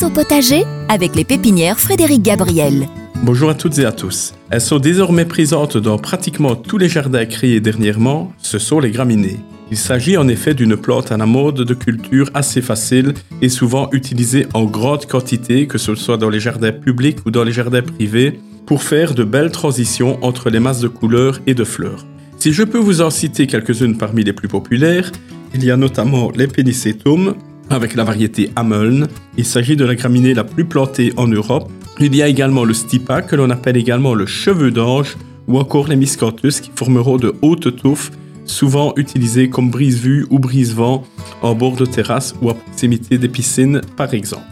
Au potager avec les pépinières Frédéric Gabriel. Bonjour à toutes et à tous. Elles sont désormais présentes dans pratiquement tous les jardins créés dernièrement, ce sont les graminées. Il s'agit en effet d'une plante à la mode de culture assez facile et souvent utilisée en grande quantité, que ce soit dans les jardins publics ou dans les jardins privés, pour faire de belles transitions entre les masses de couleurs et de fleurs. Si je peux vous en citer quelques-unes parmi les plus populaires, il y a notamment les Pennisetum, avec la variété Ameln. Il s'agit de la graminée la plus plantée en Europe. Il y a également le Stipa, que l'on appelle également le cheveu d'ange, ou encore les Miscanthus, qui formeront de hautes touffes, souvent utilisées comme brise-vue ou brise-vent en bord de terrasse ou à proximité des piscines, par exemple.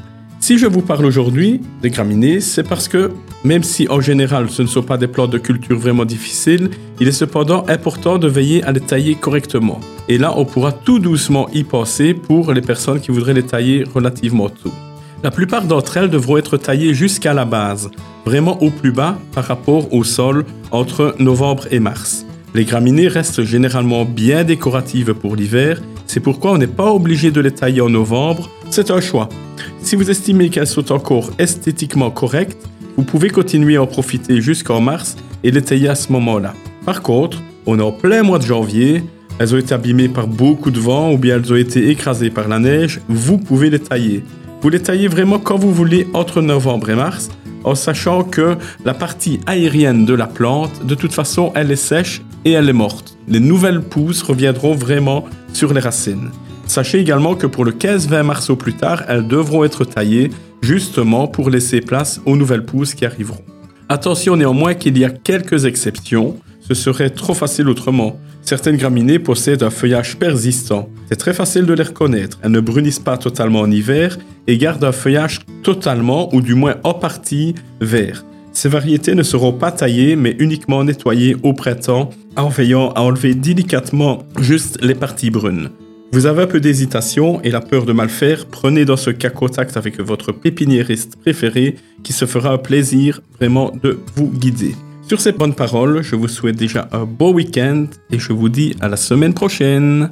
Si je vous parle aujourd'hui des graminées, c'est parce que, même si en général ce ne sont pas des plantes de culture vraiment difficiles, il est cependant important de veiller à les tailler correctement. Et là, on pourra tout doucement y penser pour les personnes qui voudraient les tailler relativement tôt. La plupart d'entre elles devront être taillées jusqu'à la base, vraiment au plus bas par rapport au sol entre novembre et mars. Les graminées restent généralement bien décoratives pour l'hiver, c'est pourquoi on n'est pas obligé de les tailler en novembre, c'est un choix. Si vous estimez qu'elles sont encore esthétiquement correctes, vous pouvez continuer à en profiter jusqu'en mars et les tailler à ce moment-là. Par contre, on est en plein mois de janvier, elles ont été abîmées par beaucoup de vent ou bien elles ont été écrasées par la neige, vous pouvez les tailler. Vous les taillez vraiment quand vous voulez entre novembre et mars, en sachant que la partie aérienne de la plante, de toute façon, elle est sèche et elle est morte. Les nouvelles pousses reviendront vraiment sur les racines. Sachez également que pour le 15-20 mars au plus tard, elles devront être taillées justement pour laisser place aux nouvelles pousses qui arriveront. Attention néanmoins qu'il y a quelques exceptions, ce serait trop facile autrement. Certaines graminées possèdent un feuillage persistant. C'est très facile de les reconnaître. Elles ne brunissent pas totalement en hiver et gardent un feuillage totalement ou du moins en partie vert. Ces variétés ne seront pas taillées mais uniquement nettoyées au printemps en veillant à enlever délicatement juste les parties brunes. Vous avez un peu d'hésitation et la peur de mal faire, prenez dans ce cas contact avec votre pépiniériste préféré qui se fera un plaisir vraiment de vous guider. Sur ces bonnes paroles, je vous souhaite déjà un beau week-end et je vous dis à la semaine prochaine.